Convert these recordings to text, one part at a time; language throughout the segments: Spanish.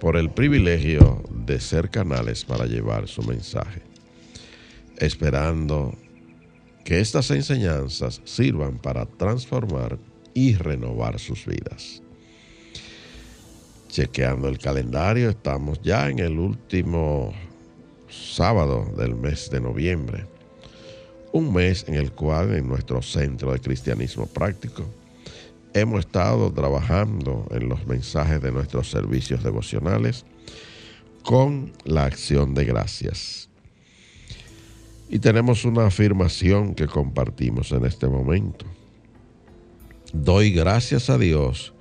por el privilegio de ser canales para llevar su mensaje, esperando que estas enseñanzas sirvan para transformar y renovar sus vidas. Chequeando el calendario, estamos ya en el último sábado del mes de noviembre, un mes en el cual en nuestro centro de cristianismo práctico hemos estado trabajando en los mensajes de nuestros servicios devocionales con la acción de gracias. Y tenemos una afirmación que compartimos en este momento. Doy gracias a Dios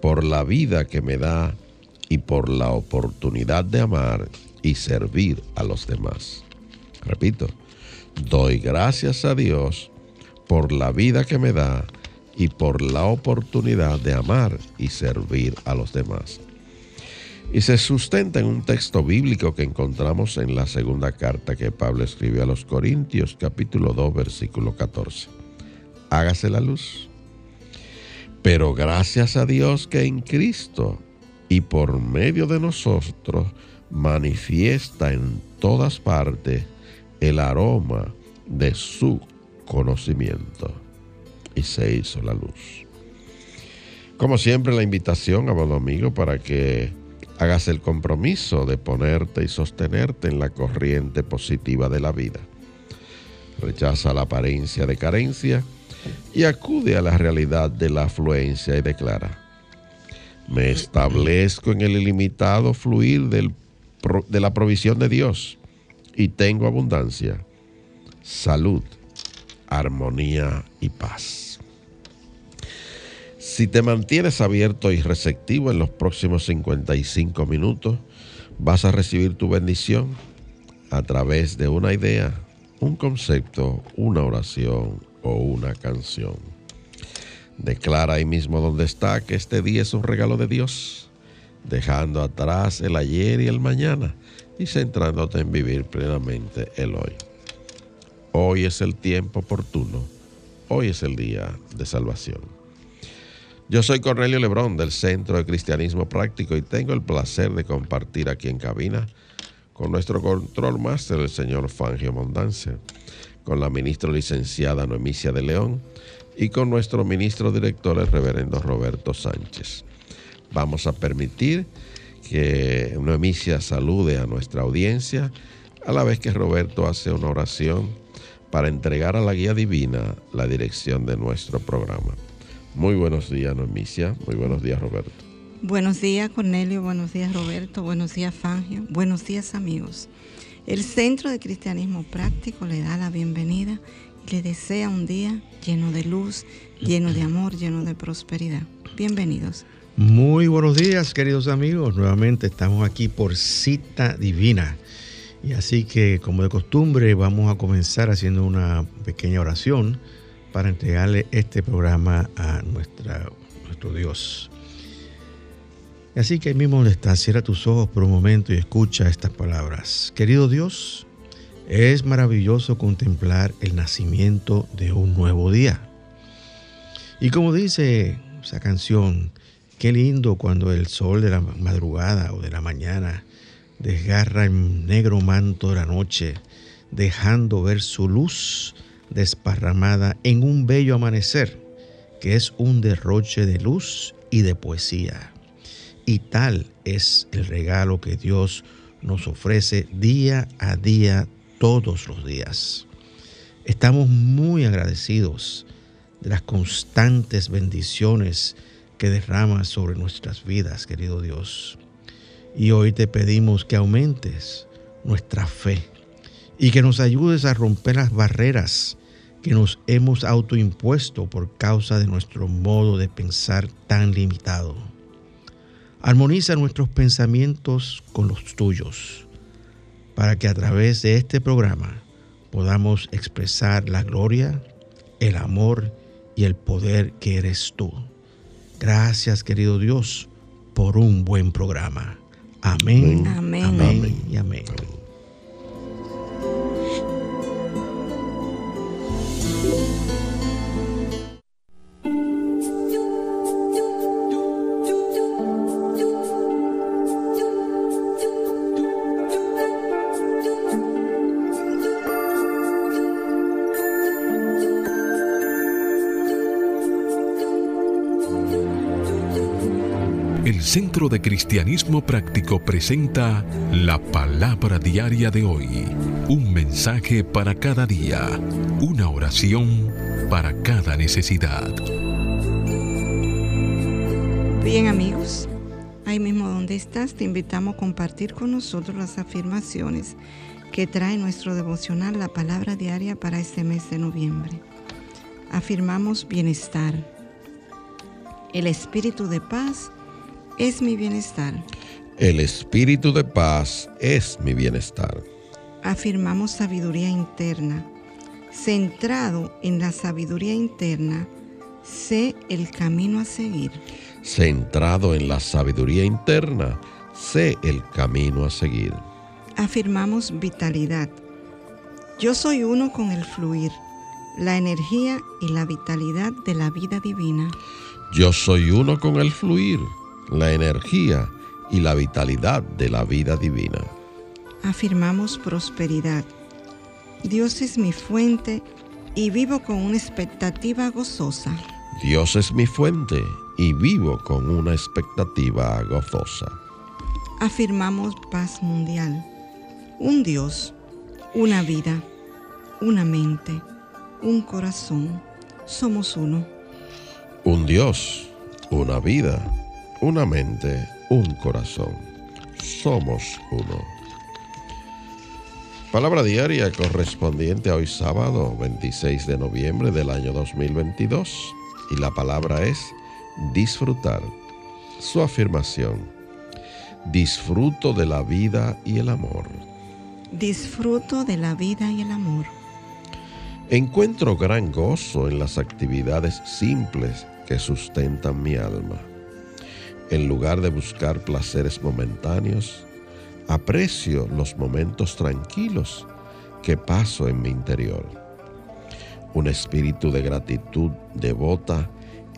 por la vida que me da y por la oportunidad de amar y servir a los demás. Repito, doy gracias a Dios por la vida que me da y por la oportunidad de amar y servir a los demás. Y se sustenta en un texto bíblico que encontramos en la segunda carta que Pablo escribió a los Corintios, capítulo 2, versículo 14. Hágase la luz. Pero gracias a Dios que en Cristo y por medio de nosotros manifiesta en todas partes el aroma de su conocimiento y se hizo la luz. Como siempre, la invitación, amado amigo, para que hagas el compromiso de ponerte y sostenerte en la corriente positiva de la vida. Rechaza la apariencia de carencia y acude a la realidad de la afluencia y declara, me establezco en el ilimitado fluir de la provisión de Dios y tengo abundancia, salud, armonía y paz. Si te mantienes abierto y receptivo en los próximos 55 minutos, vas a recibir tu bendición a través de una idea, un concepto, una oración o una canción. Declara ahí mismo donde está que este día es un regalo de Dios, dejando atrás el ayer y el mañana y centrándote en vivir plenamente el hoy. Hoy es el tiempo oportuno, hoy es el día de salvación. Yo soy Cornelio Lebrón del Centro de Cristianismo Práctico y tengo el placer de compartir aquí en cabina con nuestro control máster, el señor Fangio Mondance, con la ministra licenciada Noemicia de León y con nuestro ministro director, el reverendo Roberto Sánchez. Vamos a permitir que Noemicia salude a nuestra audiencia a la vez que Roberto hace una oración para entregar a la guía divina la dirección de nuestro programa. Muy buenos días, Nomicia. Muy buenos días, Roberto. Buenos días, Cornelio. Buenos días, Roberto. Buenos días, Fangio. Buenos días, amigos. El Centro de Cristianismo Práctico le da la bienvenida y le desea un día lleno de luz, lleno de amor, lleno de prosperidad. Bienvenidos. Muy buenos días, queridos amigos. Nuevamente estamos aquí por cita divina. Y así que, como de costumbre, vamos a comenzar haciendo una pequeña oración para entregarle este programa a nuestra, nuestro Dios. Así que ahí mismo le está, cierra tus ojos por un momento y escucha estas palabras. Querido Dios, es maravilloso contemplar el nacimiento de un nuevo día. Y como dice esa canción, qué lindo cuando el sol de la madrugada o de la mañana desgarra el negro manto de la noche, dejando ver su luz desparramada en un bello amanecer que es un derroche de luz y de poesía. Y tal es el regalo que Dios nos ofrece día a día, todos los días. Estamos muy agradecidos de las constantes bendiciones que derramas sobre nuestras vidas, querido Dios. Y hoy te pedimos que aumentes nuestra fe y que nos ayudes a romper las barreras que nos hemos autoimpuesto por causa de nuestro modo de pensar tan limitado. Armoniza nuestros pensamientos con los tuyos, para que a través de este programa podamos expresar la gloria, el amor y el poder que eres tú. Gracias, querido Dios, por un buen programa. Amén. Amén. amén, y amén. De Cristianismo Práctico presenta la palabra diaria de hoy. Un mensaje para cada día. Una oración para cada necesidad. Bien amigos, ahí mismo donde estás te invitamos a compartir con nosotros las afirmaciones que trae nuestro devocional la palabra diaria para este mes de noviembre. Afirmamos bienestar. El espíritu de paz es mi bienestar. El espíritu de paz es mi bienestar. Afirmamos sabiduría interna. Centrado en la sabiduría interna, sé el camino a seguir. Centrado en la sabiduría interna, sé el camino a seguir. Afirmamos vitalidad. Yo soy uno con el fluir, la energía y la vitalidad de la vida divina. Yo soy uno con el fluir la energía y la vitalidad de la vida divina. Afirmamos prosperidad. Dios es mi fuente y vivo con una expectativa gozosa. Dios es mi fuente y vivo con una expectativa gozosa. Afirmamos paz mundial. Un Dios, una vida, una mente, un corazón. Somos uno. Un Dios, una vida una mente, un corazón. Somos uno. Palabra diaria correspondiente a hoy sábado 26 de noviembre del año 2022 y la palabra es disfrutar. Su afirmación, disfruto de la vida y el amor. Disfruto de la vida y el amor. Encuentro gran gozo en las actividades simples que sustentan mi alma en lugar de buscar placeres momentáneos, aprecio los momentos tranquilos que paso en mi interior. Un espíritu de gratitud devota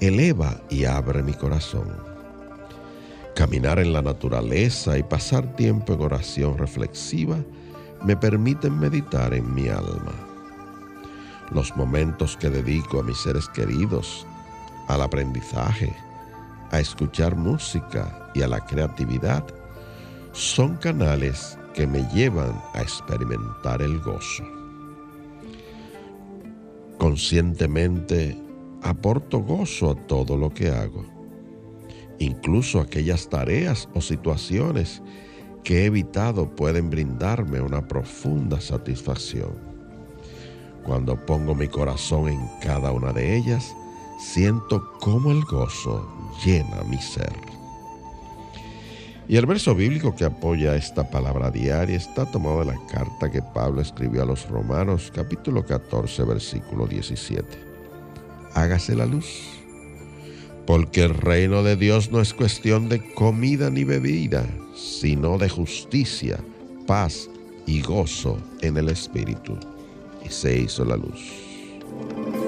eleva y abre mi corazón. Caminar en la naturaleza y pasar tiempo en oración reflexiva me permiten meditar en mi alma. Los momentos que dedico a mis seres queridos, al aprendizaje, a escuchar música y a la creatividad son canales que me llevan a experimentar el gozo. Conscientemente aporto gozo a todo lo que hago, incluso aquellas tareas o situaciones que he evitado pueden brindarme una profunda satisfacción. Cuando pongo mi corazón en cada una de ellas, siento cómo el gozo llena mi ser. Y el verso bíblico que apoya esta palabra diaria está tomado de la carta que Pablo escribió a los Romanos capítulo 14 versículo 17. Hágase la luz, porque el reino de Dios no es cuestión de comida ni bebida, sino de justicia, paz y gozo en el Espíritu. Y se hizo la luz.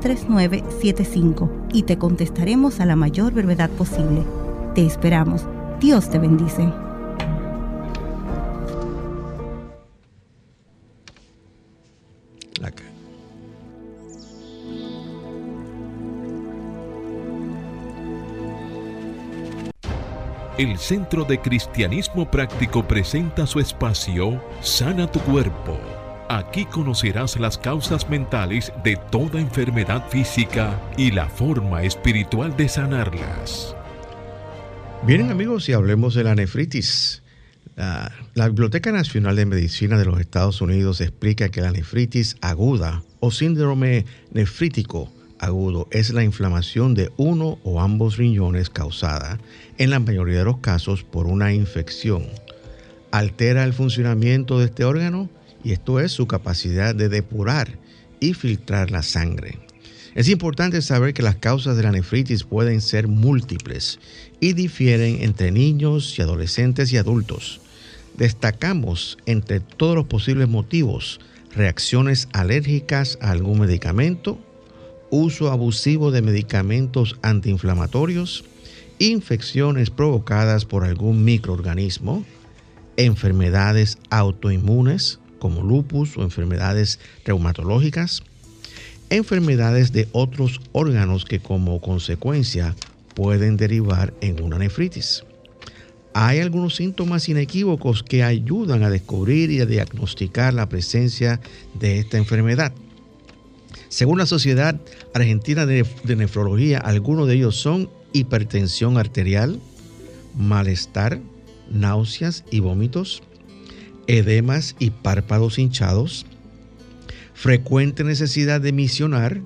809-350-3975 y te contestaremos a la mayor brevedad posible. Te esperamos. Dios te bendice. El Centro de Cristianismo Práctico presenta su espacio Sana tu Cuerpo. Aquí conocerás las causas mentales de toda enfermedad física y la forma espiritual de sanarlas. Bien amigos, y hablemos de la nefritis. La, la, Biblioteca Nacional de Medicina de los Estados Unidos explica que la nefritis aguda o síndrome nefrítico agudo es la inflamación de uno o ambos riñones causada, en la mayoría de los casos, por una infección. Altera el funcionamiento de este órgano y esto es su capacidad de depurar y filtrar la sangre. Es importante saber que las causas de la nefritis pueden ser múltiples y difieren entre niños y adolescentes y adultos. Destacamos entre todos los posibles motivos reacciones alérgicas a algún medicamento, uso abusivo de medicamentos antiinflamatorios, infecciones provocadas por algún microorganismo, enfermedades autoinmunes como lupus o enfermedades reumatológicas, enfermedades de otros órganos que como consecuencia pueden derivar en una nefritis. Hay algunos síntomas inequívocos que ayudan a descubrir y a diagnosticar la presencia de esta enfermedad. Según la Sociedad Argentina de, Nefrología, algunos de ellos son hipertensión arterial, malestar, náuseas y vómitos, edemas y párpados hinchados, frecuente necesidad de misionar,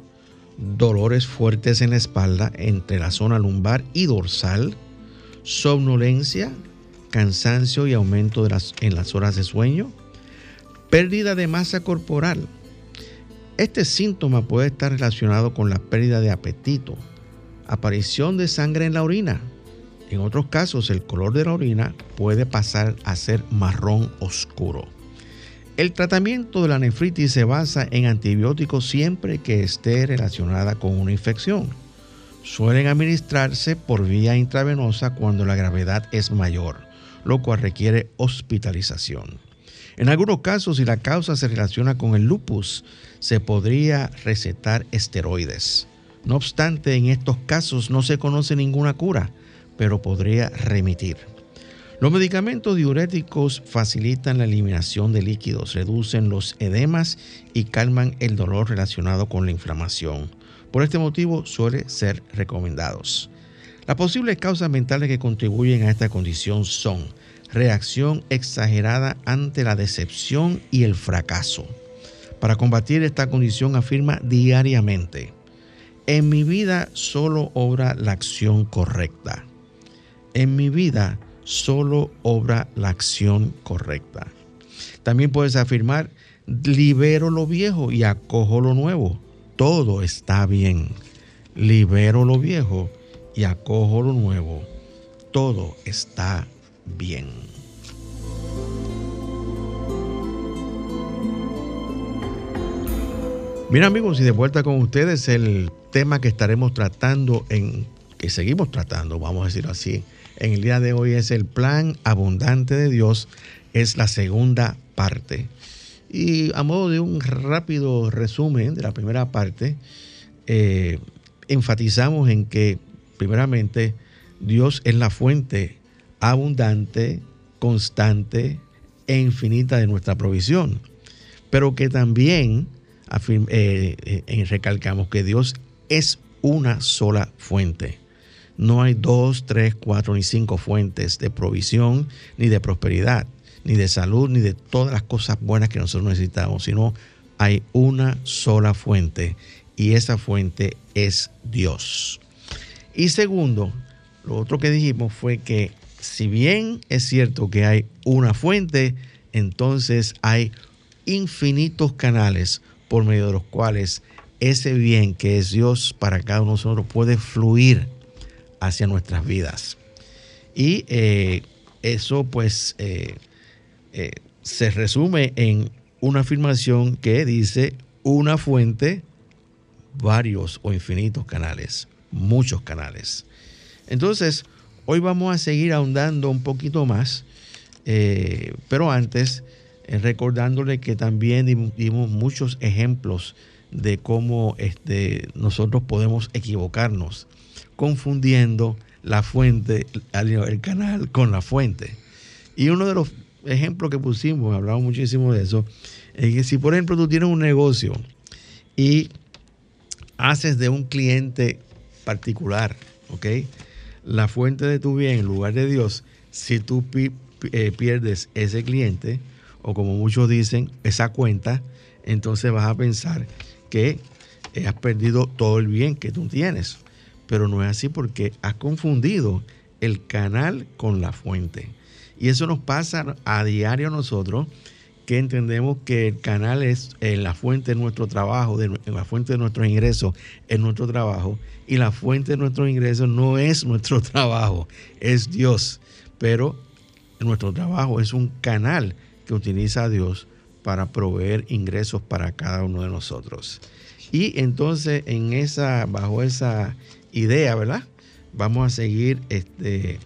dolores fuertes en la espalda entre la zona lumbar y dorsal, somnolencia, cansancio y aumento en las horas de sueño, pérdida de masa corporal, este síntoma puede estar relacionado con la pérdida de apetito, aparición de sangre en la orina. En otros casos, el color de la orina puede pasar a ser marrón oscuro. El tratamiento de la nefritis se basa en antibióticos siempre que esté relacionada con una infección. Suelen administrarse por vía intravenosa cuando la gravedad es mayor, lo cual requiere hospitalización. En algunos casos, si la causa se relaciona con el lupus, se podría recetar esteroides. No obstante, en estos casos no se conoce ninguna cura, pero podría remitir. Los medicamentos diuréticos facilitan la eliminación de líquidos, reducen los edemas y calman el dolor relacionado con la inflamación. Por este motivo suele ser recomendados. Las posibles causas mentales que contribuyen a esta condición son reacción exagerada ante la decepción y el fracaso. Para combatir esta condición afirma diariamente, en mi vida solo obra la acción correcta. En mi vida solo obra la acción correcta. También puedes afirmar, libero lo viejo y acojo lo nuevo. Todo está bien. Libero lo viejo y acojo lo nuevo. Todo está bien. Bien amigos, y de vuelta con ustedes el tema que estaremos tratando en, que seguimos tratando, vamos a decirlo así, en el día de hoy es el plan abundante de Dios, es la segunda parte. Y a modo de un rápido resumen de la primera parte, eh, enfatizamos en que primeramente Dios es la fuente abundante, constante e infinita de nuestra provisión, pero que también eh, eh, recalcamos que Dios es una sola fuente. No hay dos, tres, cuatro ni cinco fuentes de provisión, ni de prosperidad, ni de salud, ni de todas las cosas buenas que nosotros necesitamos, sino hay una sola fuente y esa fuente es Dios. Y segundo, lo otro que dijimos fue que si bien es cierto que hay una fuente, entonces hay infinitos canales por medio de los cuales ese bien que es Dios para cada uno de nosotros puede fluir hacia nuestras vidas. Y eh, eso pues eh, eh, se resume en una afirmación que dice una fuente, varios o infinitos canales, muchos canales. Entonces, hoy vamos a seguir ahondando un poquito más, pero antes recordándole que también dimos muchos ejemplos de cómo este, nosotros podemos equivocarnos, confundiendo la fuente, el canal con la fuente. Y uno de los ejemplos que pusimos, hablamos muchísimo de eso, es que si por ejemplo tú tienes un negocio y haces de un cliente particular, ¿ok? La fuente de tu bien en lugar de Dios, si tú eh, pierdes ese cliente, o como muchos dicen, esa cuenta, entonces vas a pensar que has perdido todo el bien que tú tienes. Pero no es así porque has confundido el canal con la fuente. Y eso nos pasa a diario a nosotros, que entendemos que el canal es eh, la fuente de nuestro trabajo, de, la fuente de nuestros ingresos es nuestro trabajo, y la fuente de nuestros ingresos no es nuestro trabajo, es Dios. Pero nuestro trabajo es un canal que utiliza Dios para proveer ingresos para cada uno de nosotros. Y entonces en esa, bajo esa idea, ¿verdad? Vamos a seguir este,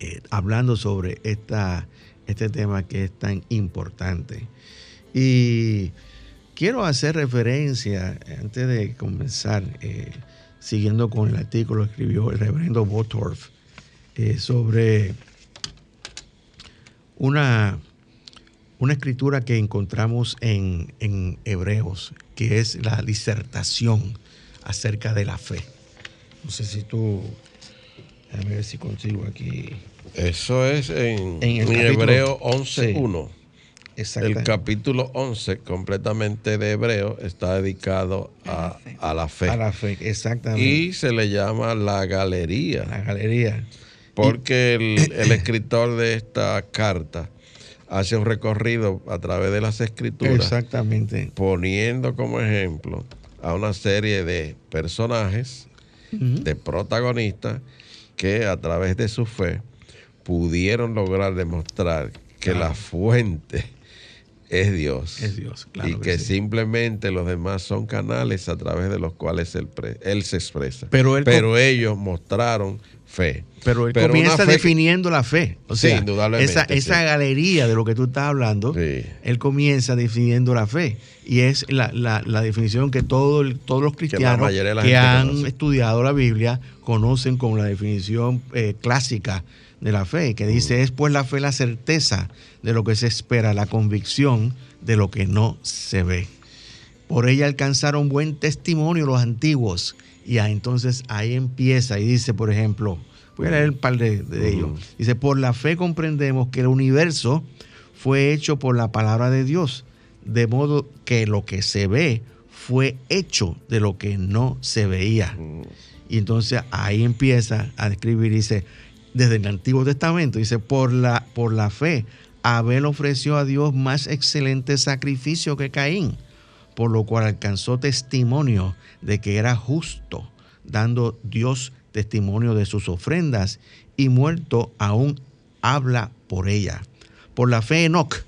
eh, hablando sobre esta, este tema que es tan importante. Y quiero hacer referencia, antes de comenzar, eh, siguiendo con el artículo que escribió el reverendo Botorf, eh, sobre una una escritura que encontramos en, Hebreos, que es la disertación acerca de la fe. No sé si tú, a ver si consigo aquí. Eso es en, en, Hebreo 11.1. El capítulo 11, completamente de Hebreo, está dedicado a, la fe. A la fe, exactamente. Y se le llama la galería. La galería. Porque el escritor de esta carta hace un recorrido a través de las escrituras. Exactamente. Poniendo como ejemplo a una serie de personajes, de protagonistas, que a través de su fe pudieron lograr demostrar que la fuente es Dios. Es Dios, claro. Y que, simplemente los demás son canales a través de los cuales él, él se expresa. Pero, Pero ellos mostraron fe. Pero él comienza definiendo la fe. O sea, indudablemente, esa, esa galería de lo que tú estás hablando, él comienza definiendo la fe. Y es la, definición que todo, todos los cristianos que, han estudiado la Biblia conocen como la definición eh, clásica de la fe, que dice, es pues la fe la certeza de lo que se espera, la convicción de lo que no se ve. Por ella alcanzaron buen testimonio los antiguos. Y entonces ahí empieza y dice, por ejemplo, voy a leer un par de, ellos. Dice, por la fe comprendemos que el universo fue hecho por la palabra de Dios, de modo que lo que se ve fue hecho de lo que no se veía. Y entonces ahí empieza a describir, dice, desde el Antiguo Testamento, dice, por la, por la fe, Abel ofreció a Dios más excelente sacrificio que Caín, por lo cual alcanzó testimonio de que era justo, dando Dios testimonio de sus ofrendas, y muerto aún habla por ella. Por la fe Enoch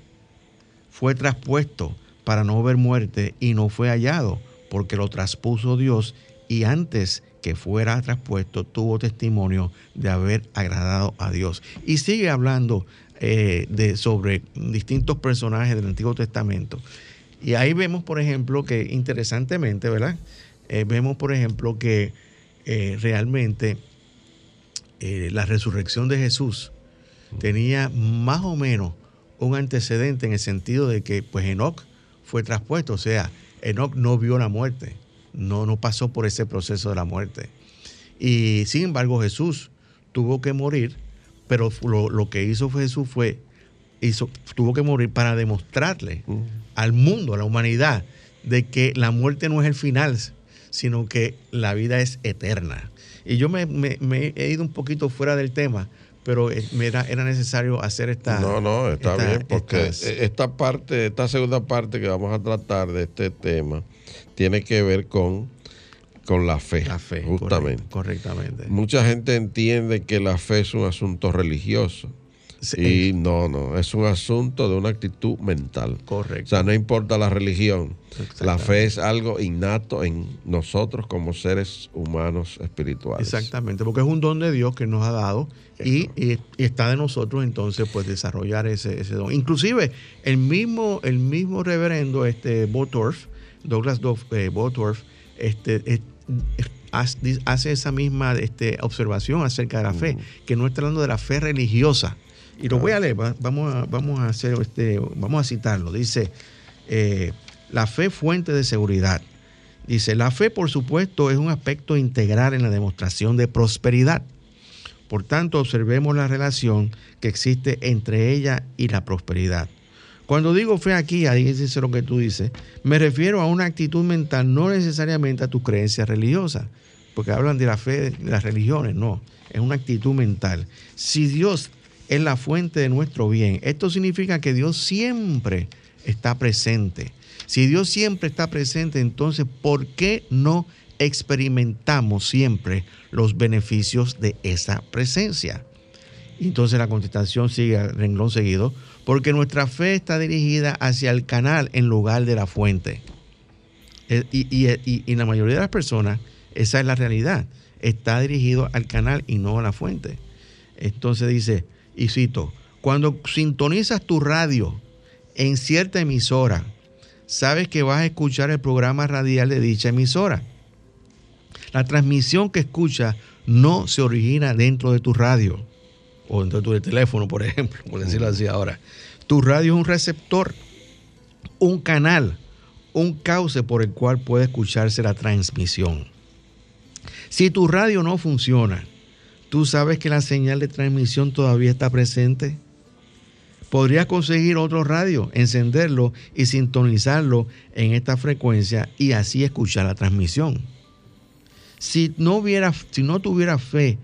fue traspuesto para no ver muerte y no fue hallado, porque lo traspuso Dios y antes que fuera traspuesto tuvo testimonio de haber agradado a Dios. Y sigue hablando eh, de, sobre distintos personajes del Antiguo Testamento. Y ahí vemos, por ejemplo, que interesantemente, ¿verdad? Eh, vemos, por ejemplo, que eh, realmente la resurrección de Jesús tenía más o menos un antecedente en el sentido de que, pues, Enoch fue traspuesto, o sea, Enoch no vio la muerte no, no pasó por ese proceso de la muerte. Y sin embargo Jesús tuvo que morir, pero lo, que hizo Jesús fue, hizo, tuvo que morir para demostrarle al mundo, a la humanidad, de que la muerte no es el final, sino que la vida es eterna. Y yo me, he ido un poquito fuera del tema, pero eh, era, era necesario hacer esta... No, no, está esta- bien, porque estas- esta parte, esta segunda parte que vamos a tratar de este tema, tiene que ver con, con la fe. la fe, Justamente. correctamente. Mucha gente entiende que la fe es un asunto religioso. Sí, Y no, no, es un asunto de una actitud mental. O correcto. sea, no importa la religión, la fe es algo innato en nosotros como seres humanos espirituales. Exactamente, porque es un don de Dios que nos ha dado y, y- y está de nosotros entonces pues desarrollar ese, ese don. Inclusive el mismo, el mismo reverendo este Bottorff, Douglas eh, este, hace esa misma este, observación acerca de la fe, que no está hablando de la fe religiosa. Y lo voy a leer, va- vamos a, vamos a hacer este, vamos a citarlo. Dice, eh, la fe fuente de seguridad. Dice, la fe, por supuesto, es un aspecto integral en la demostración de prosperidad. Por tanto, observemos la relación que existe entre ella y la prosperidad. Cuando digo fe aquí, ahí dice lo que tú dices, me refiero a una actitud mental, no necesariamente a tus creencias religiosas, porque hablan de la fe de las religiones, no, es una actitud mental. Si Dios es la fuente de nuestro bien, esto significa que Dios siempre está presente. Si Dios siempre está presente, entonces, ¿por qué no experimentamos siempre los beneficios de esa presencia? Entonces la contestación sigue al renglón seguido, porque nuestra fe está dirigida hacia el canal en lugar de la fuente. Eh, Y, y- y- y la mayoría de las personas, esa es la realidad, está dirigido al canal y no a la fuente. Entonces dice, y cito, cuando sintonizas tu radio en cierta emisora, sabes que vas a escuchar el programa radial de dicha emisora. La transmisión que escuchas no se origina dentro de tu radio o dentro de tu teléfono, por ejemplo, por decirlo así ahora. Tu radio es un receptor, un canal, un cauce por el cual puede escucharse la transmisión. Si tu radio no funciona, ¿tú sabes que la señal de transmisión todavía está presente? Podrías conseguir otro radio, encenderlo y sintonizarlo en esta frecuencia y así escuchar la transmisión. Si no, hubiera, tuviera fe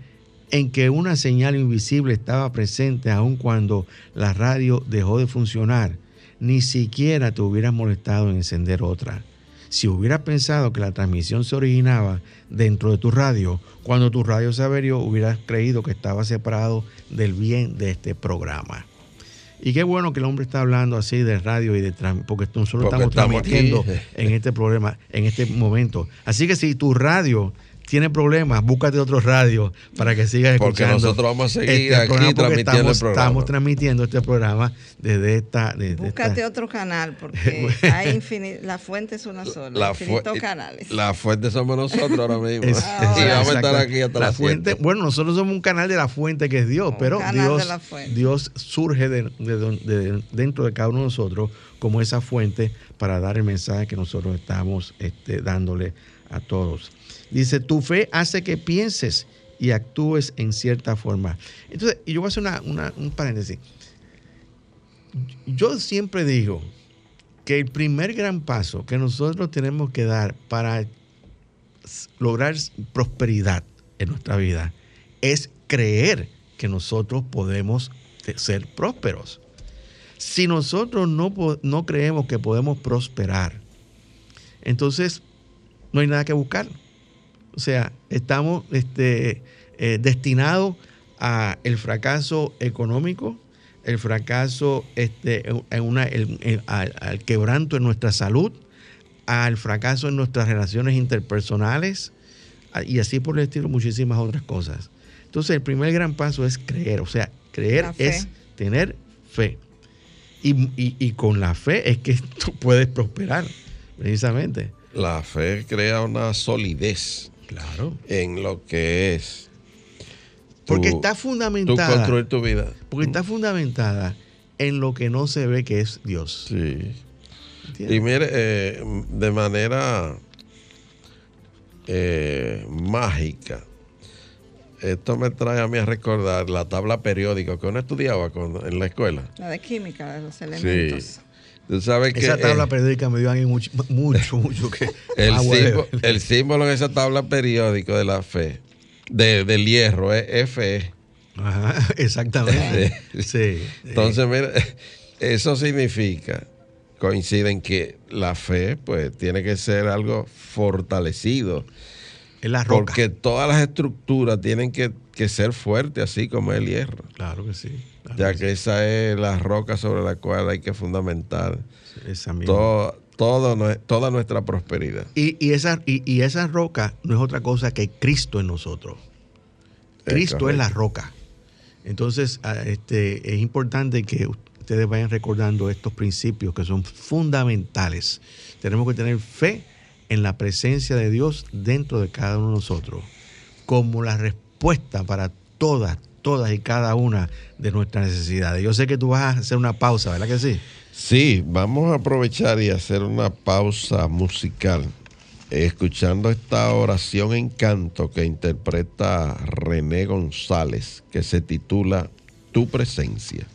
en que una señal invisible estaba presente aun cuando la radio dejó de funcionar, ni siquiera te hubieras molestado en encender otra. Si hubieras pensado que la transmisión se originaba dentro de tu radio, cuando tu radio se averió, hubieras creído que estaba separado del bien de este programa. Y qué bueno que el hombre está hablando así de radio y de porque nosotros Porque estamos estamos transmitiendo aquí. en este programa, en este momento. Así que si tu radio tiene problemas, búscate otro radio para que sigas Porque escuchando. nosotros vamos a seguir este aquí programa, porque transmitiendo el estamos, programa. Estamos transmitiendo este programa desde esta. desde Búscate esta- otro canal porque hay infini- la fuente es una sola, La, infinitos fu- canales. la fuente somos nosotros ahora mismo. Es- Ah, y vamos a estar aquí hasta la fuente. siete. Bueno, nosotros somos un canal de la fuente que es Dios, pero Dios, surge de, de de- dentro de cada uno de nosotros como esa fuente para dar el mensaje que nosotros estamos este, dándole a todos. Dice, tu fe hace que pienses y actúes en cierta forma. Entonces, yo voy a hacer una- un paréntesis. Yo siempre digo que el primer gran paso que nosotros tenemos que dar para lograr prosperidad en nuestra vida es creer que nosotros podemos ser prósperos. Si nosotros no, no creemos que podemos prosperar, entonces no hay nada que buscar. O sea, estamos este, eh, destinados a el fracaso económico, el fracaso este, en- una, el- el- al, al quebranto en nuestra salud, al fracaso en nuestras relaciones interpersonales y así por el estilo muchísimas otras cosas. Entonces el primer gran paso es creer, o sea, creer es tener fe. Y, y- y con la fe es que tú puedes prosperar, precisamente. La fe crea una solidez Claro. en lo que es. Porque tu- está fundamentada. construir tu vida. Porque está fundamentada en lo que no se ve que es Dios. Sí. ¿Entiendes? Y mire, eh, de manera eh, mágica, esto me trae a mí a recordar la tabla periódica que uno estudiaba en la escuela. La de química, de los elementos. Tú sabes que Esa tabla eh, periódica me dio a mí mucho, mucho, mucho que. el, símbolo, de- el símbolo en esa tabla periódica de la fe, de- del hierro, es Fe. exactamente. sí. Entonces, mira, eso significa, coinciden que la fe, pues, tiene que ser algo fortalecido. Es la roca. Porque todas las estructuras tienen que, ser fuertes, así como el hierro. Claro que sí. ya que, esa es la roca sobre la cual hay que fundamentar esa todo, toda nuestra prosperidad. Y, esa, y, esa roca no es otra cosa que Cristo en nosotros. Cristo es, la roca. Entonces, ah, este, es importante que ustedes vayan recordando estos principios que son fundamentales. Tenemos que tener fe en la presencia de Dios dentro de cada uno de nosotros, como la respuesta para todas, todas y cada una de nuestras necesidades. Yo sé que tú vas a hacer una pausa, ¿verdad que sí? Sí, vamos a aprovechar y hacer una pausa musical escuchando esta oración en canto que interpreta René González, que se titula Tu presencia.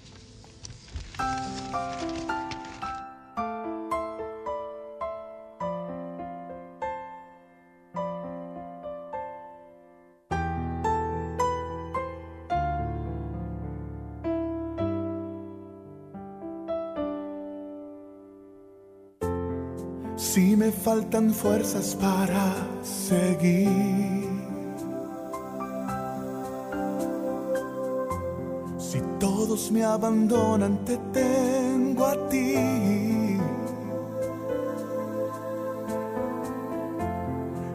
Faltan fuerzas para seguir. Si todos me abandonan, te tengo a ti.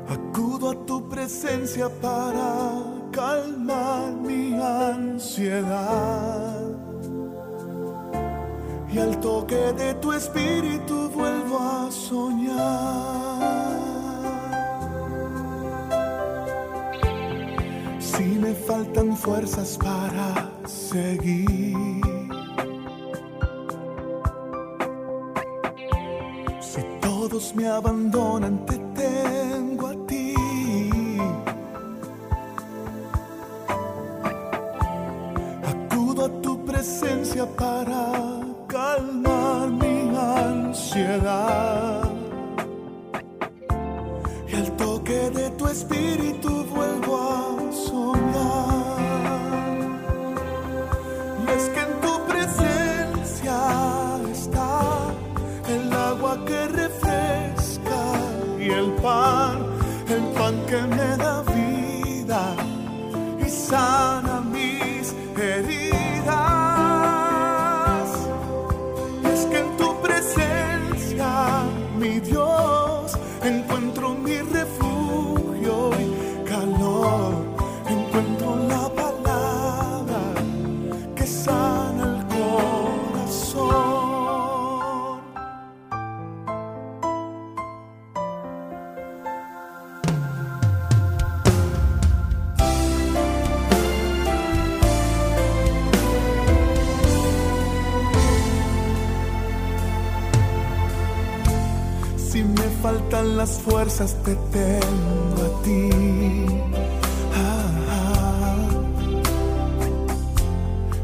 Acudo a tu presencia para calmar mi ansiedad. Y al toque de tu espíritu vuelvo a soñar. Si me faltan fuerzas para seguir. Si todos me abandonan, te te tengo a ti.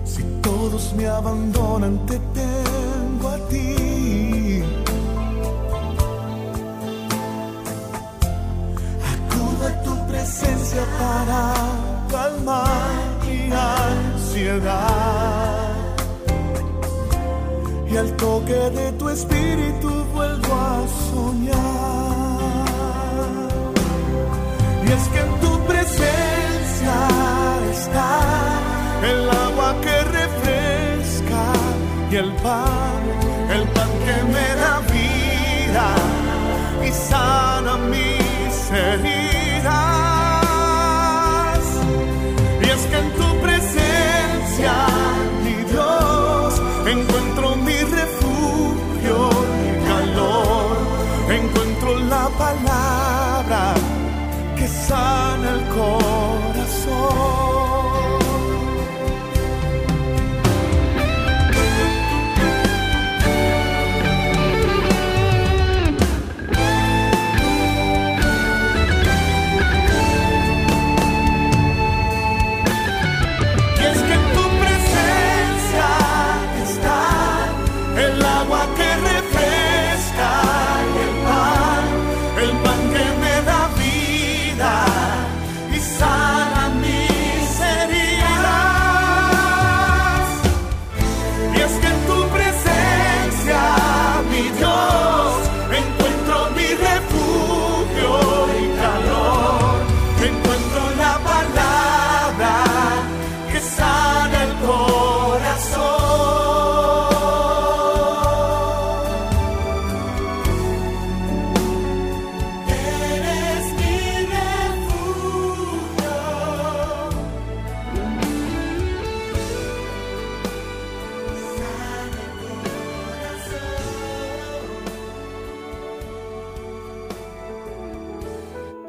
Si todos me abandonan, te tengo a ti. Acudo a tu presencia para calmar mi ansiedad. Y al toque de tu espíritu vuelvo a soñar. Y es que en tu presencia está el agua que refresca y el pan, el pan que me da vida y sana mis heridas. Y es que en tu presencia, mi Dios, encuentro mi refugio y calor, encuentro la palabra sana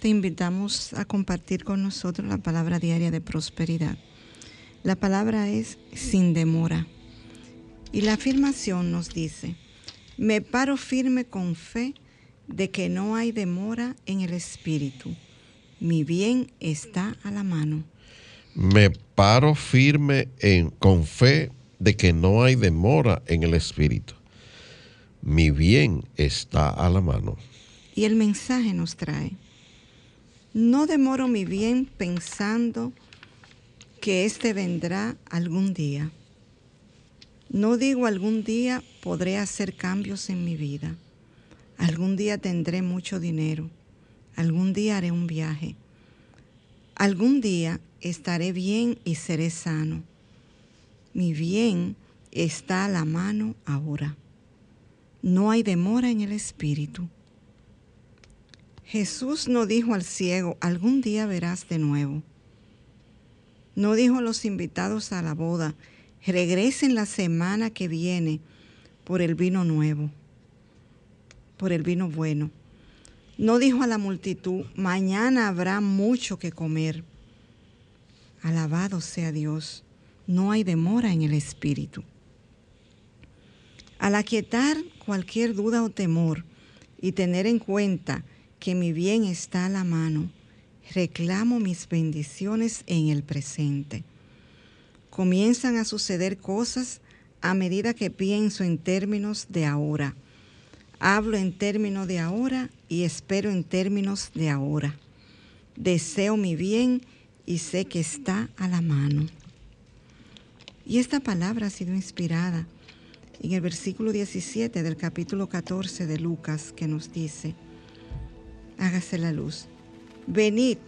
te invitamos a compartir con nosotros la palabra diaria de prosperidad. La palabra es sin demora. Y la afirmación nos dice, me paro firme con fe de que no hay demora en el espíritu. Mi bien está a la mano. Me paro firme en, con fe de que no hay demora en el espíritu. Mi bien está a la mano. Y el mensaje nos trae, no demoro mi bien pensando que éste vendrá algún día. No digo algún día podré hacer cambios en mi vida. Algún día tendré mucho dinero. Algún día haré un viaje. Algún día estaré bien y seré sano. Mi bien está a la mano ahora. No hay demora en el espíritu. Jesús no dijo al ciego, algún día verás de nuevo. No dijo a los invitados a la boda, regresen la semana que viene por el vino nuevo, por el vino bueno. No dijo a la multitud, mañana habrá mucho que comer. Alabado sea Dios, no hay demora en el Espíritu. Al aquietar cualquier duda o temor y tener en cuenta que mi bien está a la mano, reclamo mis bendiciones en el presente. Comienzan a suceder cosas a medida que pienso en términos de ahora. Hablo en términos de ahora y espero en términos de ahora. Deseo mi bien y sé que está a la mano. Y esta palabra ha sido inspirada en el versículo 17 del capítulo 14 de Lucas que nos dice, hágase la luz. Venid,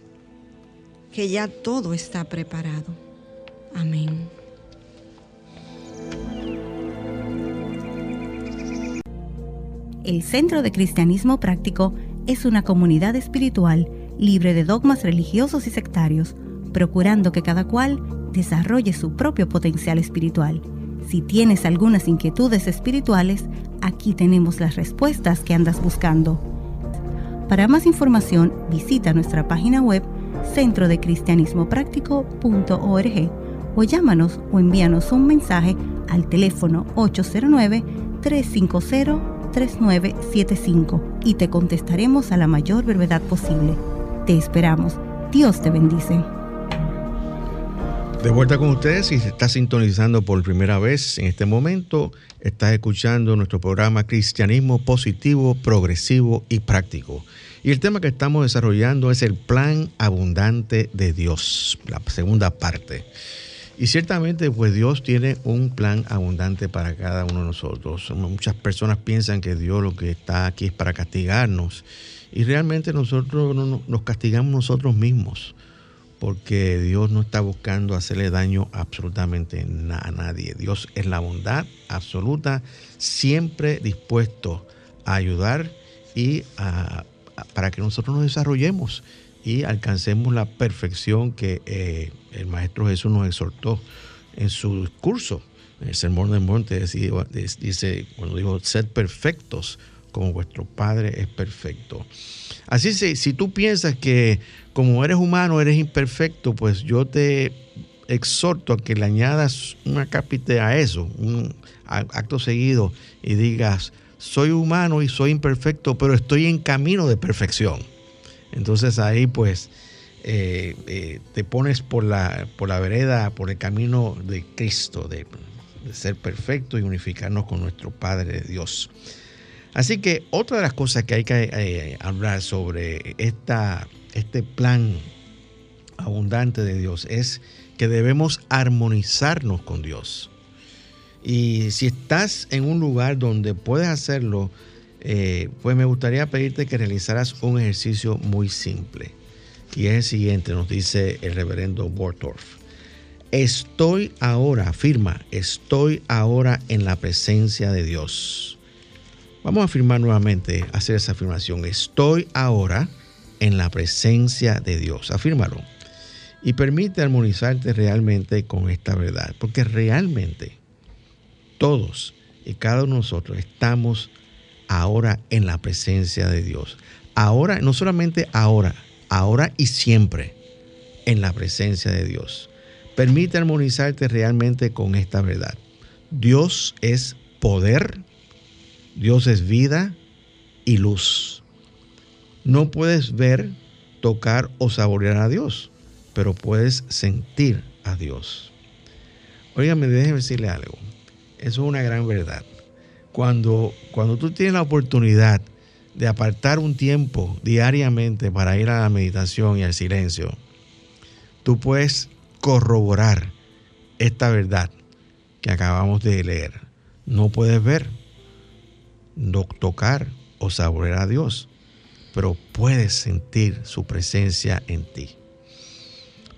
que ya todo está preparado. Amén. El Centro de Cristianismo Práctico es una comunidad espiritual libre de dogmas religiosos y sectarios, procurando que cada cual desarrolle su propio potencial espiritual. Si tienes algunas inquietudes espirituales, aquí tenemos las respuestas que andas buscando. Para más información, visita nuestra página web centrodecristianismopráctico.org o llámanos o envíanos un mensaje al teléfono 809-350-3975 y te contestaremos a la mayor brevedad posible. Te esperamos. Dios te bendice. De vuelta con ustedes, si se está sintonizando por primera vez en este momento, estás escuchando nuestro programa Cristianismo Positivo, Progresivo y Práctico. Y el tema que estamos desarrollando es el plan abundante de Dios, la segunda parte. Y ciertamente, pues Dios tiene un plan abundante para cada uno de nosotros. Muchas personas piensan que Dios lo que está aquí es para castigarnos. Y realmente nosotros nos castigamos nosotros mismos porque Dios no está buscando hacerle daño absolutamente a nadie. Dios es la bondad absoluta, siempre dispuesto a ayudar y para que nosotros nos desarrollemos y alcancemos la perfección que eh, el Maestro Jesús nos exhortó en su discurso. En el Sermón del Monte dice, cuando dijo, sed perfectos como vuestro Padre es perfecto. Así que si tú piensas que como eres humano eres imperfecto, pues yo te exhorto a que le añadas una cápite a eso, un acto seguido y digas, soy humano y soy imperfecto, pero estoy en camino de perfección. Entonces ahí pues eh, eh, te pones por la, por la vereda, por el camino de Cristo, de, de ser perfecto y unificarnos con nuestro Padre Dios. Así que otra de las cosas que hay que eh, hablar sobre este plan abundante de Dios es que debemos armonizarnos con Dios. Y si estás en un lugar donde puedes hacerlo, eh, pues me gustaría pedirte que realizaras un ejercicio muy simple. y es el siguiente, nos dice el reverendo Bortorf. Estoy ahora, afirma, estoy ahora en la presencia de Dios. Vamos a afirmar nuevamente, hacer esa afirmación. Estoy ahora en la presencia de Dios. Afírmalo. Y permite armonizarte realmente con esta verdad. Porque realmente todos y cada uno de nosotros estamos ahora en la presencia de Dios. Ahora, no solamente ahora, ahora y siempre en la presencia de Dios. Permite armonizarte realmente con esta verdad. Dios es poder, Dios es vida y luz. No puedes ver, tocar o saborear a Dios, pero puedes sentir a Dios. Óigame, déjeme decirle algo. Eso es una gran verdad. Cuando, cuando tú tienes la oportunidad de apartar un tiempo diariamente para ir a la meditación y al silencio, tú puedes corroborar esta verdad que acabamos de leer. No puedes ver, tocar o saborear a Dios, pero puedes sentir su presencia en ti.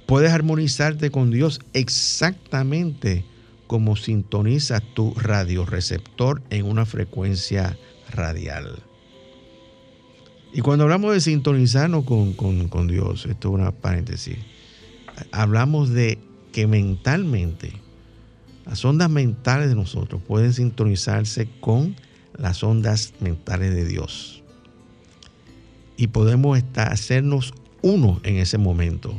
Puedes armonizarte con Dios exactamente como sintoniza tu radioreceptor en una frecuencia radial. Y cuando hablamos de sintonizarnos con, con Dios, esto es una paréntesis, hablamos de que mentalmente, las ondas mentales de nosotros pueden sintonizarse con las ondas mentales de Dios. Y podemos estar, hacernos uno en ese momento.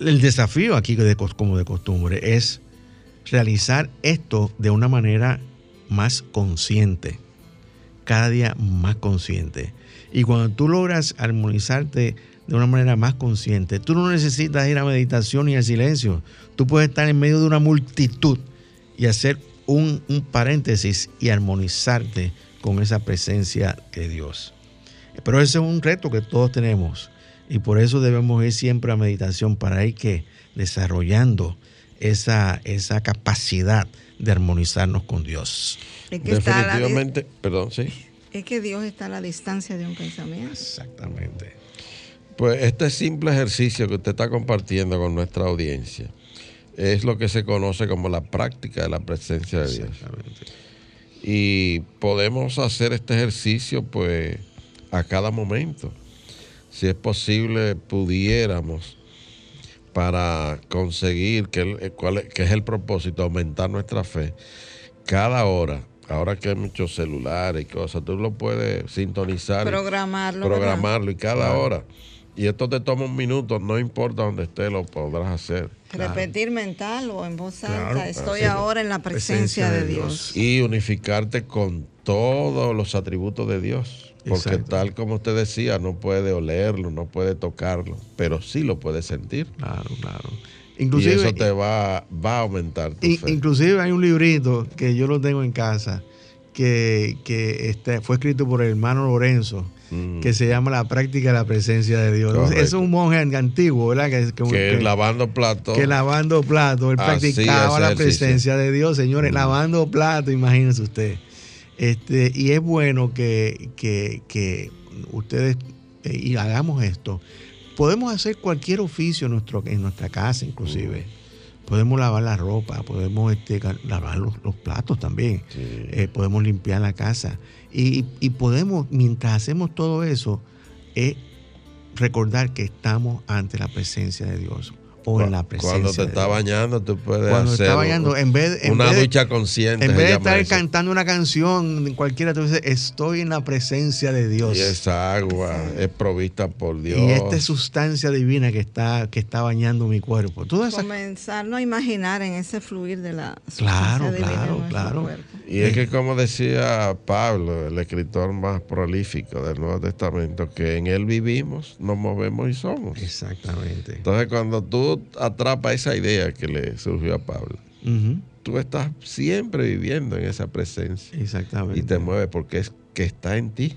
El desafío aquí, como de costumbre, es realizar esto de una manera más consciente, cada día más consciente. Y cuando tú logras armonizarte de una manera más consciente, tú no necesitas ir a meditación ni al silencio. Tú puedes estar en medio de una multitud y hacer un, un paréntesis y armonizarte con esa presencia de Dios. Pero ese es un reto que todos tenemos. Y por eso debemos ir siempre a meditación para ir que desarrollando esa, esa capacidad de armonizarnos con Dios. Definitivamente, perdón, sí. Es que Dios está a la distancia de un pensamiento. Exactamente. Pues este simple ejercicio que usted está compartiendo con nuestra audiencia es lo que se conoce como la práctica de la presencia de Dios. Y podemos hacer este ejercicio pues a cada momento si es posible, pudiéramos para conseguir, que, eh, cuál, que es el propósito, aumentar nuestra fe, cada hora, ahora que hay muchos celulares y cosas, tú lo puedes sintonizar. Programarlo. Programarlo y cada hora. Y esto te toma un minuto, no importa dónde estés, lo podrás hacer. Repetir mental o en voz alta, estoy ahora en la presencia, de Dios. Y unificarte con todos los atributos de Dios. Porque tal como usted decía, no puede olerlo, no puede tocarlo, pero sí lo puede sentir. Claro, claro. y eso te va, va a aumentar tu fe. Inclusive hay un librito que yo lo tengo en casa que, que este, fue escrito por el hermano Lorenzo mm. que se llama La práctica de la presencia de Dios. Es un monje antiguo, ¿verdad? Que, que, lavando platos. Que lavando platos, él practicaba la presencia de Dios, señores, mm. lavando platos, imagínense usted. Este, y es bueno que, ustedes eh, y hagamos esto. Podemos hacer cualquier oficio en, nuestro, en nuestra casa, inclusive. Podemos lavar la ropa, podemos este, lavar los, platos también, eh, podemos limpiar la casa. Y, y, podemos, mientras hacemos todo eso, es recordar que estamos ante la presencia de Dios o en la presencia. Cuando te está bañando, tú puedes Cuando hacer está bañando, en vez, una ducha consciente. En vez de estar cantando una canción, cualquiera, tú dices, estoy en la presencia de Dios. Y esa agua es provista por Dios. Y esta sustancia divina que está, que está bañando mi cuerpo. Comenzar a imaginar en ese fluir de la Claro, claro, claro. Y es que como decía Pablo, el escritor más prolífico del Nuevo Testamento, que en él vivimos, nos movemos y somos. Exactamente. Entonces cuando tú atrapa esa idea que le surgió a Pablo, tú estás siempre viviendo en esa presencia. Exactamente. Y te mueve porque es que está en ti.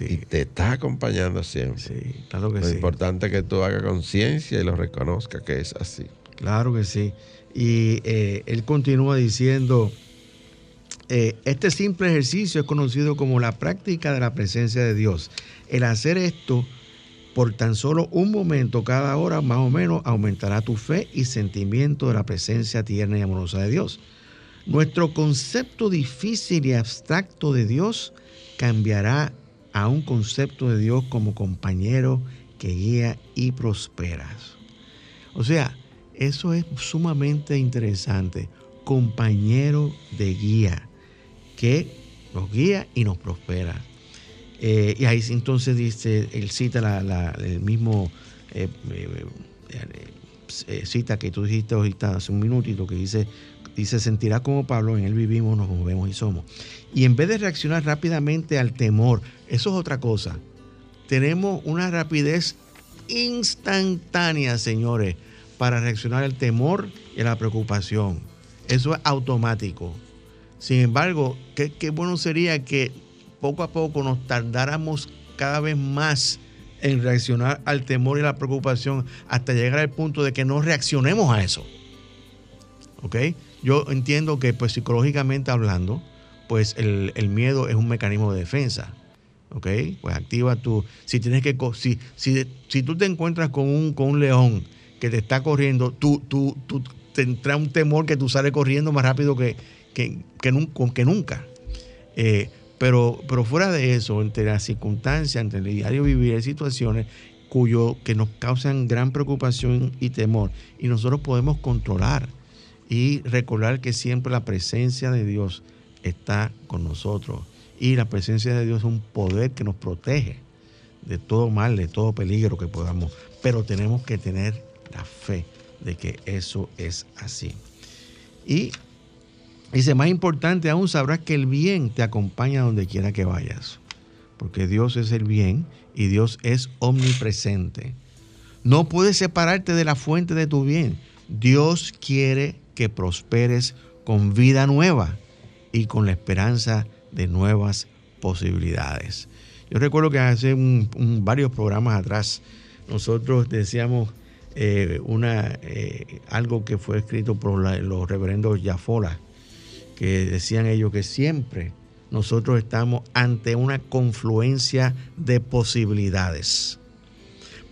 Y te está acompañando siempre. Sí, claro que lo importante es que tú hagas conciencia y lo reconozca que es así. Claro que sí. Y eh, él continúa diciendo, eh, este simple ejercicio es conocido como la práctica de la presencia de Dios. El hacer esto Por tan solo un momento cada hora, más o menos, aumentará tu fe y sentimiento de la presencia tierna y amorosa de Dios. Nuestro concepto difícil y abstracto de Dios cambiará a un concepto de Dios como compañero que guía y prospera. O sea, eso es sumamente interesante. Compañero de guía que nos guía y nos prospera. Eh, y ahí entonces dice, él cita el mismo eh, eh, cita que tú dijiste ahorita hace un minutito, que dice, dice, sentirá como Pablo, en él vivimos, nos movemos y somos. Y en vez de reaccionar rápidamente al temor, eso es otra cosa. Tenemos una rapidez instantánea, señores, para reaccionar al temor y a la preocupación. Eso es automático. Sin embargo, qué, qué bueno sería que poco a poco nos tardáramos cada vez más en reaccionar al temor y la preocupación hasta llegar al punto de que no reaccionemos a eso. ¿Ok? Yo entiendo que pues psicológicamente hablando, pues el, miedo es un mecanismo de defensa. ¿Ok? Pues activa tu... Si tienes que... Si, si, si tú te encuentras con un, con un león que te está corriendo, tú, tú, tú te entra un temor que tú sales corriendo más rápido que, que, nunca. Eh, pero, pero fuera de eso, entre las circunstancias, entre el diario vivir, hay situaciones cuyo, que nos causan gran preocupación y temor. Y nosotros podemos controlar y recordar que siempre la presencia de Dios está con nosotros. Y la presencia de Dios es un poder que nos protege de todo mal, de todo peligro que podamos. Pero tenemos que tener la fe de que eso es así. Y Dice, más importante aún sabrás que el bien te acompaña donde quiera que vayas, porque Dios es el bien y Dios es omnipresente. No puedes separarte de la fuente de tu bien. Dios quiere que prosperes con vida nueva y con la esperanza de nuevas posibilidades. Yo recuerdo que hace varios programas atrás nosotros decíamos eh, una, eh, algo que fue escrito por los reverendos Yafola, que decían ellos que siempre nosotros estamos ante una confluencia de posibilidades.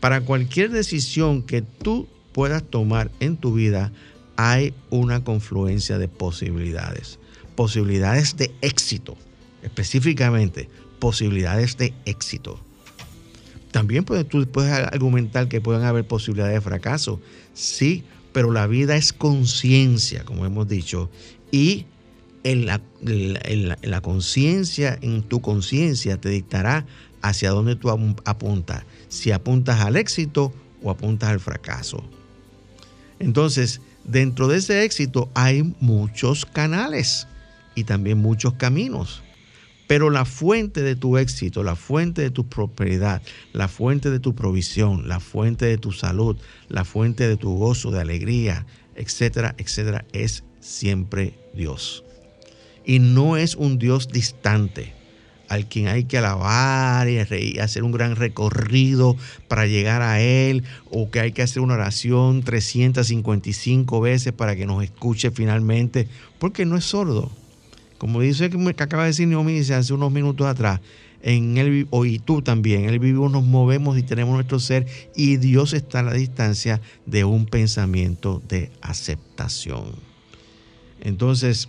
Para cualquier decisión que tú puedas tomar en tu vida, hay una confluencia de posibilidades. Posibilidades de éxito, específicamente, posibilidades de éxito. También puedes, tú puedes argumentar que pueden haber posibilidades de fracaso, sí, pero la vida es conciencia, como hemos dicho, y en la, conciencia, en tu conciencia, te dictará hacia dónde tú apuntas. Si apuntas al éxito o apuntas al fracaso. Entonces, dentro de ese éxito hay muchos canales y también muchos caminos. Pero la fuente de tu éxito, la fuente de tu prosperidad, la fuente de tu provisión, la fuente de tu salud, la fuente de tu gozo, de alegría, etcétera, etcétera, es siempre Dios y no es un Dios distante al quien hay que alabar y hacer un gran recorrido para llegar a Él, o que hay que hacer una oración 355 veces para que nos escuche finalmente, porque no es sordo. Como dice que acaba de decir Naomi hace unos minutos atrás, en Él, y tú también, en Él vivo nos movemos y tenemos nuestro ser, y Dios está a la distancia de un pensamiento de aceptación. Entonces,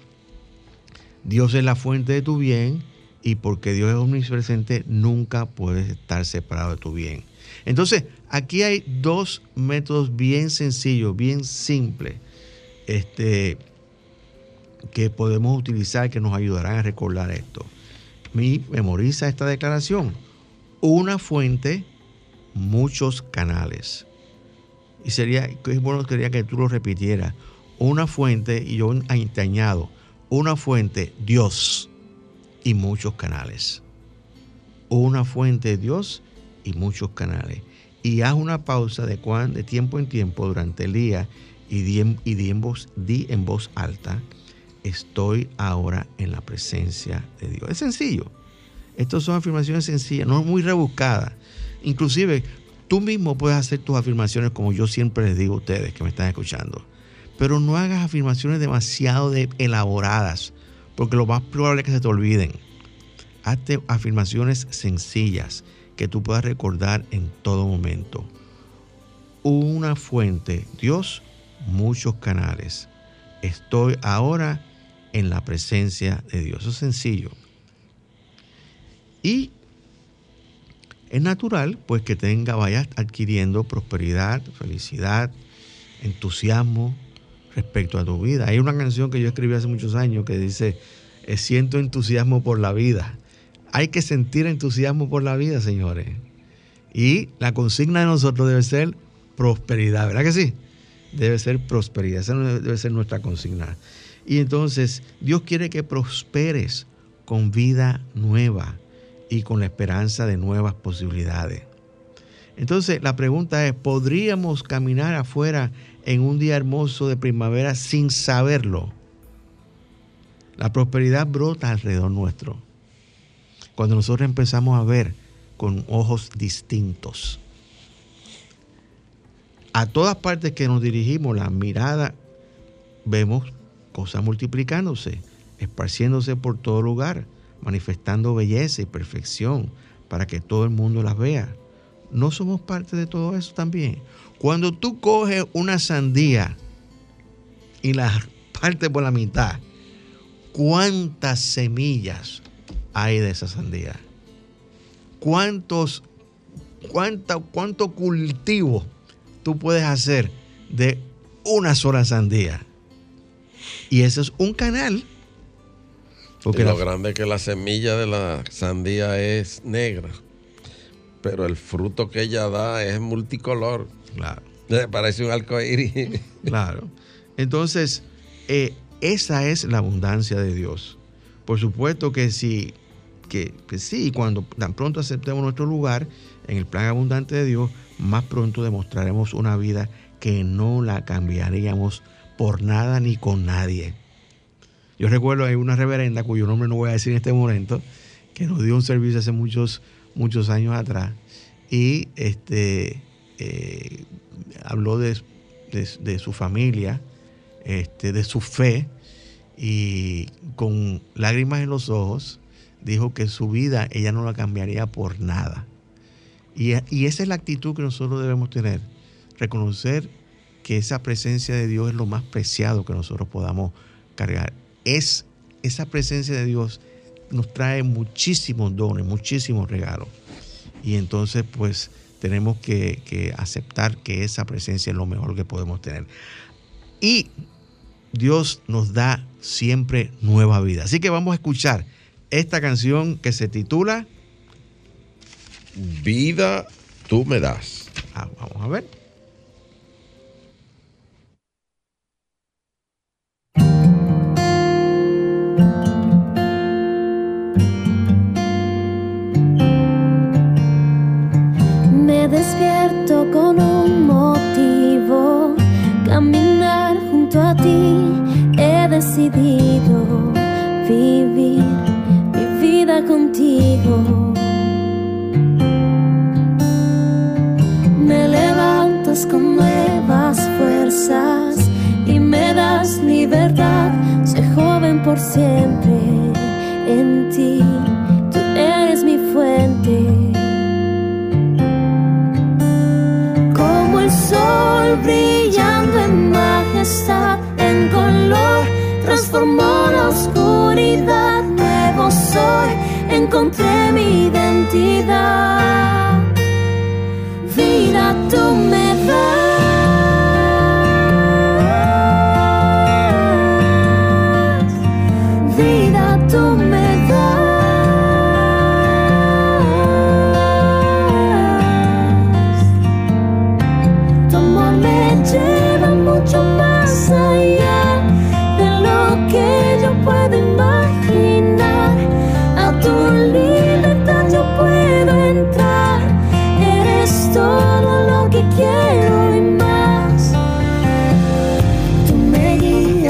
Dios es la fuente de tu bien y porque Dios es omnipresente, nunca puedes estar separado de tu bien. Entonces, aquí hay dos métodos bien sencillos, bien simples, este, que podemos utilizar que nos ayudarán a recordar esto. Mi, memoriza esta declaración. Una fuente, muchos canales. Y sería, es bueno, que tú lo repitieras. Una fuente, y yo te añado, una fuente, Dios, y muchos canales. Una fuente, Dios, y muchos canales. Y haz una pausa de, cuan, de tiempo en tiempo durante el día y, di en, y en, voz, di en voz alta, estoy ahora en la presencia de Dios. Es sencillo. Estas son afirmaciones sencillas, no muy rebuscadas. Inclusive, tú mismo puedes hacer tus afirmaciones como yo siempre les digo a ustedes que me están escuchando. Pero no hagas afirmaciones demasiado elaboradas, porque lo más probable es que se te olviden. Hazte afirmaciones sencillas que tú puedas recordar en todo momento. Una fuente, Dios, muchos canales. Estoy ahora en la presencia de Dios. Eso es sencillo. Y es natural pues que tenga, vayas adquiriendo prosperidad, felicidad, entusiasmo respecto a tu vida. Hay una canción que yo escribí hace muchos años que dice, eh, siento entusiasmo por la vida. Hay que sentir entusiasmo por la vida, señores. Y la consigna de nosotros debe ser prosperidad, ¿verdad que sí? Debe ser prosperidad, esa debe ser nuestra consigna. Y entonces Dios quiere que prosperes con vida nueva y con la esperanza de nuevas posibilidades. Entonces la pregunta es, ¿podríamos caminar afuera en un día hermoso de primavera sin saberlo? La prosperidad brota alrededor nuestro. Cuando nosotros empezamos a ver con ojos distintos. A todas partes que nos dirigimos, la mirada, vemos cosas multiplicándose, esparciéndose por todo lugar, manifestando belleza y perfección para que todo el mundo las vea. ¿No somos parte de todo eso también? Cuando tú coges una sandía y la partes por la mitad, ¿cuántas semillas hay de esa sandía? ¿Cuántos, cuánto, cuánto cultivo tú puedes hacer de una sola sandía? Y ese es un canal. Porque lo grande es que la semilla de la sandía es negra, pero el fruto que ella da es multicolor. Claro. Parece un arcoíris. Claro. Entonces, eh, esa es la abundancia de Dios. Por supuesto que sí, que, que sí, cuando tan pronto aceptemos nuestro lugar en el plan abundante de Dios, más pronto demostraremos una vida que no la cambiaríamos por nada ni con nadie. Yo recuerdo hay una reverenda cuyo nombre no voy a decir en este momento, que nos dio un servicio hace muchos, muchos años atrás y este, eh, habló de, de, su familia, este, de su fe y con lágrimas en los ojos dijo que su vida ella no la cambiaría por nada. Y, y esa es la actitud que nosotros debemos tener, reconocer que esa presencia de Dios es lo más preciado que nosotros podamos cargar. Es esa presencia de Dios nos trae muchísimos dones, muchísimos regalos. Y entonces pues tenemos que, que, aceptar que esa presencia es lo mejor que podemos tener. Y Dios nos da siempre nueva vida. Así que vamos a escuchar esta canción que se titula Vida tú me das. Ah, vamos a ver.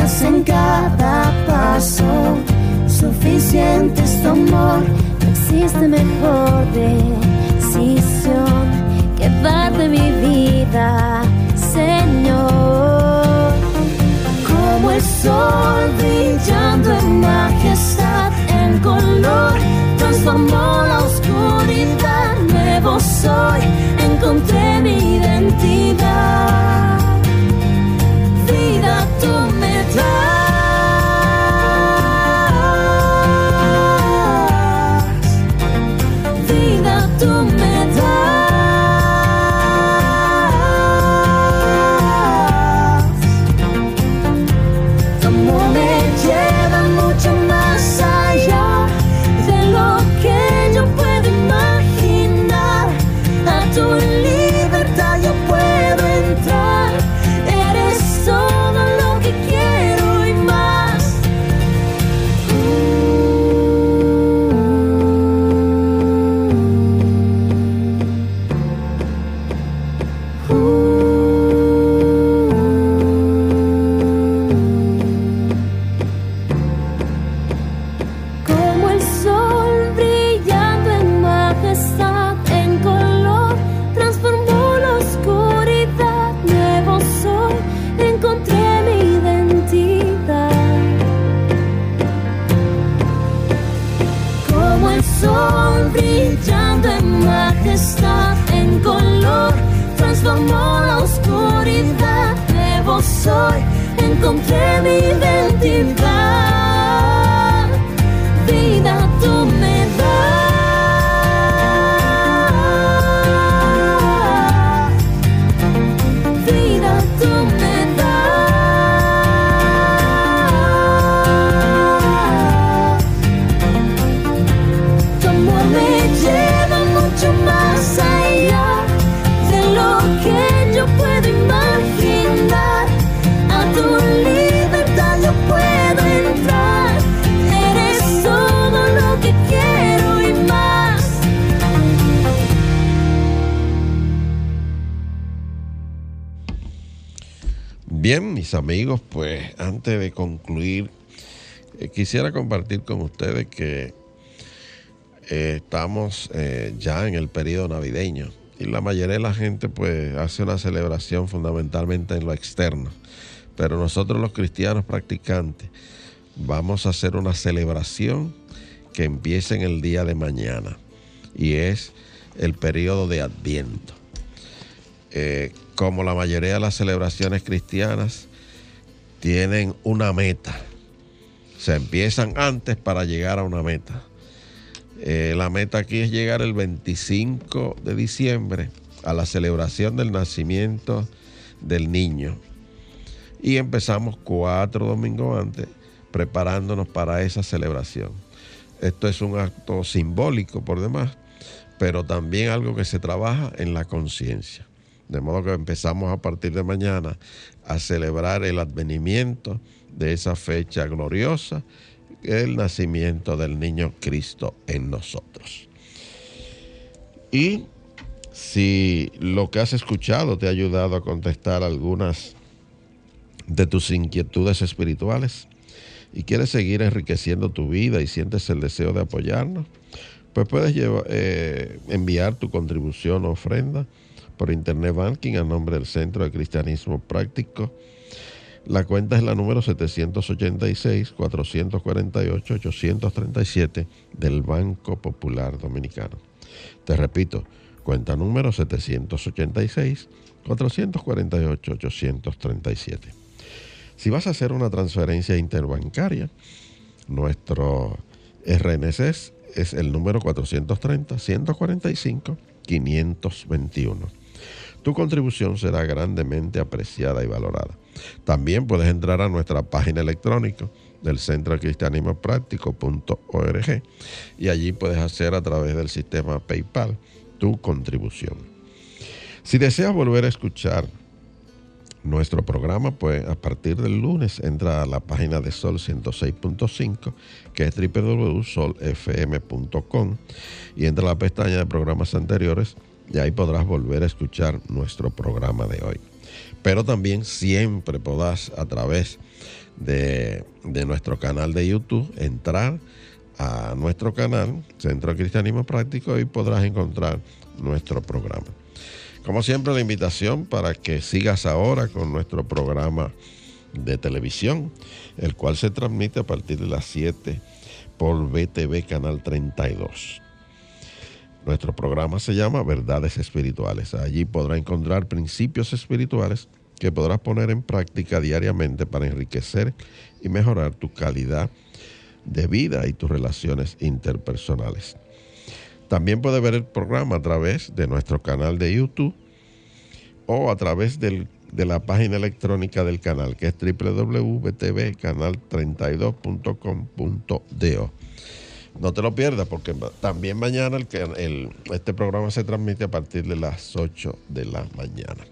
En cada paso. Suficiente es tu amor, no existe mejor decisión que darte mi vida, Señor. Como el sol brillando en majestad, en color transformó la oscuridad, nuevo soy, encontré mi identidad. Mis amigos, pues antes de concluir, eh, quisiera compartir con ustedes que eh, estamos eh, ya en el periodo navideño y la mayoría de la gente pues hace una celebración fundamentalmente en lo externo, pero nosotros los cristianos practicantes vamos a hacer una celebración que empieza en el día de mañana y es el periodo de Adviento. Como la mayoría de las celebraciones cristianas, tienen una meta. Se empiezan antes para llegar a una meta. Eh, la meta aquí es llegar el 25 de diciembre a la celebración del nacimiento del niño. Y empezamos cuatro domingos antes preparándonos para esa celebración. Esto es un acto simbólico por demás, pero también algo que se trabaja en la conciencia. De modo que empezamos a partir de mañana a celebrar el advenimiento de esa fecha gloriosa, el nacimiento del niño Cristo en nosotros. Y si lo que has escuchado te ha ayudado a contestar algunas de tus inquietudes espirituales y quieres seguir enriqueciendo tu vida y sientes el deseo de apoyarnos, pues puedes eh, enviar tu contribución o ofrenda por Internet Banking a nombre del Centro de Cristianismo Práctico. La cuenta es la número 786-448-837 del Banco Popular Dominicano. Te repito, cuenta número 786-448-837. Si vas a hacer una transferencia interbancaria, nuestro RNC es, el número 430-145-521. Tu contribución será grandemente apreciada y valorada. También puedes entrar a nuestra página electrónica del Centro Cristianismo Práctico.org y allí puedes hacer a través del sistema PayPal tu contribución. Si deseas volver a escuchar nuestro programa, pues a partir del lunes entra a la página de Sol 106.5, que es www.solfm.com, y entra a la pestaña de programas anteriores y ahí podrás volver a escuchar nuestro programa de hoy. Pero también siempre podrás a través de, de nuestro canal de YouTube entrar a nuestro canal, Centro Cristianismo Práctico, y podrás encontrar nuestro programa. Como siempre, la invitación para que sigas ahora con nuestro programa de televisión, el cual se transmite a partir de las 7 por BTV Canal 32. Nuestro programa se llama Verdades Espirituales. Allí podrá encontrar principios espirituales que podrás poner en práctica diariamente para enriquecer y mejorar tu calidad de vida y tus relaciones interpersonales. También puede ver el programa a través de nuestro canal de YouTube o a través de la página electrónica del canal, que es www.tvcanal32.com.do. No te lo pierdas porque también mañana el, el- este programa se transmite a partir de las 8 de la mañana.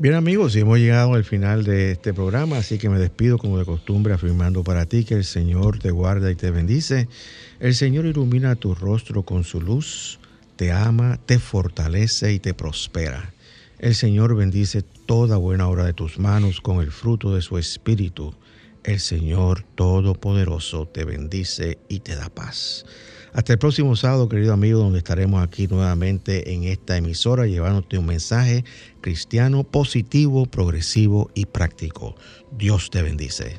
Bien amigos, y hemos llegado al final de este programa, así que me despido como de costumbre afirmando para ti que el Señor te guarda y te bendice. El Señor ilumina tu rostro con su luz, te ama, te fortalece y te prospera. El Señor bendice toda buena obra de tus manos con el fruto de su espíritu. El Señor Todopoderoso te bendice y te da paz. Hasta el próximo sábado, querido amigo, donde estaremos aquí nuevamente en esta emisora llevándote un mensaje cristiano positivo, progresivo y práctico. Dios te bendice.